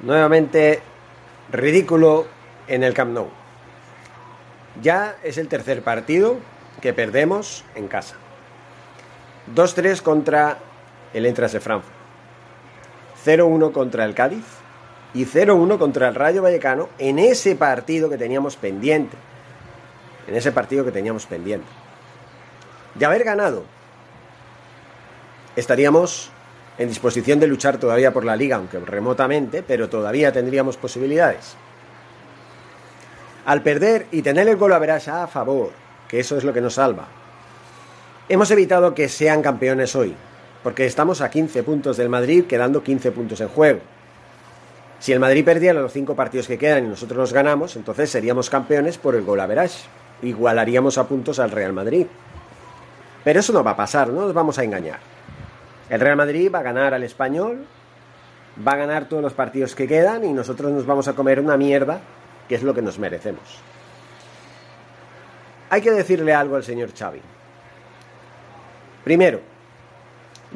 Nuevamente, ridículo en el Camp Nou. Ya es el tercer partido que perdemos en casa. 2-3 contra el Entras de Frankfurt. 0-1 contra el Cádiz y 0-1 contra el Rayo Vallecano en ese partido que teníamos pendiente. En ese partido que teníamos pendiente. De haber ganado, estaríamos en disposición de luchar todavía por la liga, aunque remotamente, pero todavía tendríamos posibilidades. Al perder y tener el gol a verás a favor, que eso es lo que nos salva, hemos evitado que sean campeones hoy, porque estamos a 15 puntos del Madrid, quedando 15 puntos en juego. Si el Madrid perdiera los 5 partidos que quedan y nosotros los ganamos, entonces seríamos campeones por el gol a verás. Igualaríamos a puntos al Real Madrid. Pero eso no va a pasar, no nos vamos a engañar. El Real Madrid va a ganar al español, va a ganar todos los partidos que quedan y nosotros nos vamos a comer una mierda, que es lo que nos merecemos. Hay que decirle algo al señor Xavi. Primero,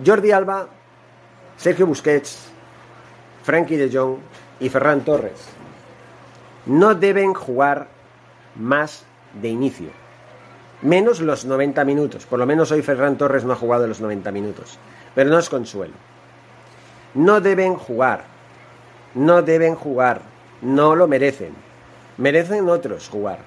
Jordi Alba, Sergio Busquets, Frankie de Jong y Ferran Torres no deben jugar más de inicio. Menos los 90 minutos. Por lo menos hoy Ferran Torres no ha jugado los 90 minutos. Pero no es consuelo. No deben jugar. No deben jugar. No lo merecen. Merecen otros jugar.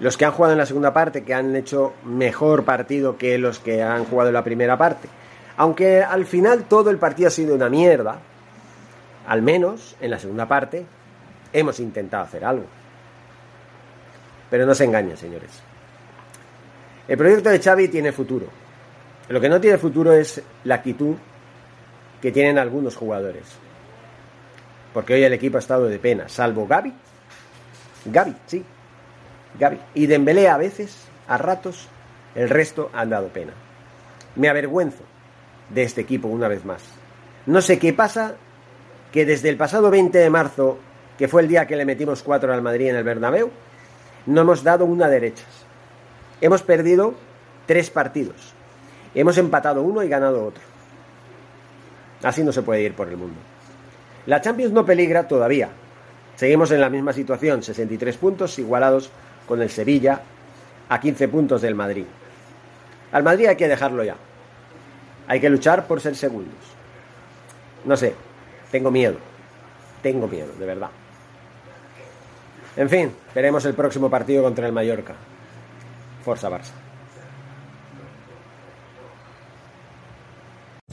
Los que han jugado en la segunda parte, que han hecho mejor partido que los que han jugado en la primera parte. Aunque al final todo el partido ha sido una mierda, al menos en la segunda parte hemos intentado hacer algo. Pero no se engañen, señores. El proyecto de Xavi tiene futuro. Lo que no tiene futuro es la actitud que tienen algunos jugadores. Porque hoy el equipo ha estado de pena, salvo Gaby. Gaby, sí. Gaby. Y Dembélé a veces, a ratos, el resto han dado pena. Me avergüenzo de este equipo una vez más. No sé qué pasa que desde el pasado 20 de marzo, que fue el día que le metimos cuatro al Madrid en el Bernabéu, no hemos dado una derechas. Hemos perdido tres partidos. Hemos empatado uno y ganado otro. Así no se puede ir por el mundo. La Champions no peligra todavía. Seguimos en la misma situación, 63 puntos igualados con el Sevilla a 15 puntos del Madrid. Al Madrid hay que dejarlo ya. Hay que luchar por ser segundos. No sé, tengo miedo. Tengo miedo, de verdad. En fin, veremos el próximo partido contra el Mallorca. Forza Barça.